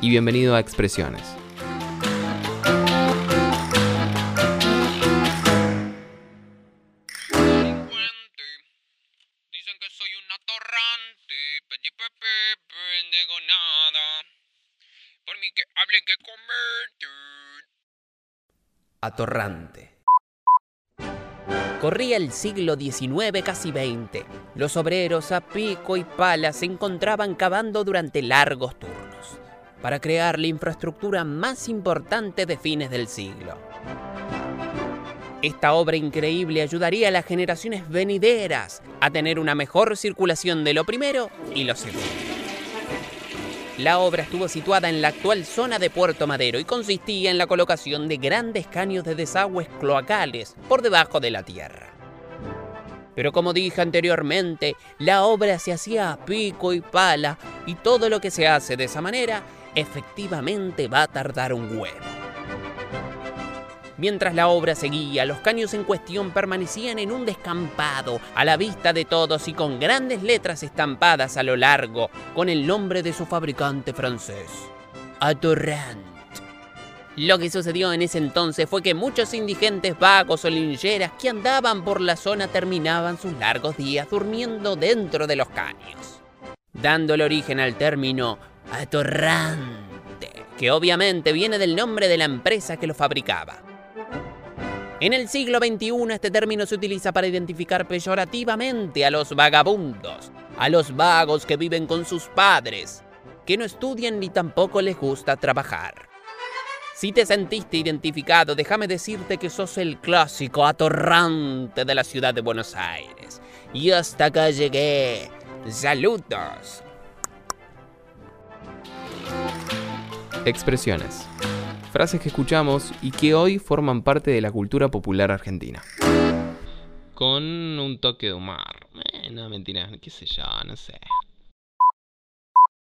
y bienvenido a Expresiones. Dicen que soy un atorrante, petit pepe, pendejo nada. Por mí que hable que converte. atorrante. Corría el siglo XIX, casi XX. Los obreros a pico y pala se encontraban cavando durante largos turnos para crear la infraestructura más importante de fines del siglo. Esta obra increíble ayudaría a las generaciones venideras a tener una mejor circulación de lo primero y lo segundo. La obra estuvo situada en la actual zona de Puerto Madero y consistía en la colocación de grandes caños de desagües cloacales por debajo de la tierra. Pero como dije anteriormente, la obra se hacía a pico y pala y todo lo que se hace de esa manera efectivamente va a tardar un huevo. Mientras la obra seguía, los caños en cuestión permanecían en un descampado, a la vista de todos y con grandes letras estampadas a lo largo, con el nombre de su fabricante francés, Atorrant. Lo que sucedió en ese entonces fue que muchos indigentes vagos o lincheras que andaban por la zona terminaban sus largos días durmiendo dentro de los caños, dándole origen al término atorrante, que obviamente viene del nombre de la empresa que lo fabricaba. En el siglo XXI este término se utiliza para identificar peyorativamente a los vagabundos, a los vagos que viven con sus padres, que no estudian ni tampoco les gusta trabajar. Si te sentiste identificado, déjame decirte que sos el clásico atorrante de la ciudad de Buenos Aires. Y hasta acá llegué. Saludos. Expresiones. Frases que escuchamos y que hoy forman parte de la cultura popular argentina. Con un toque de humor. Eh, no, mentira, qué sé yo, no sé.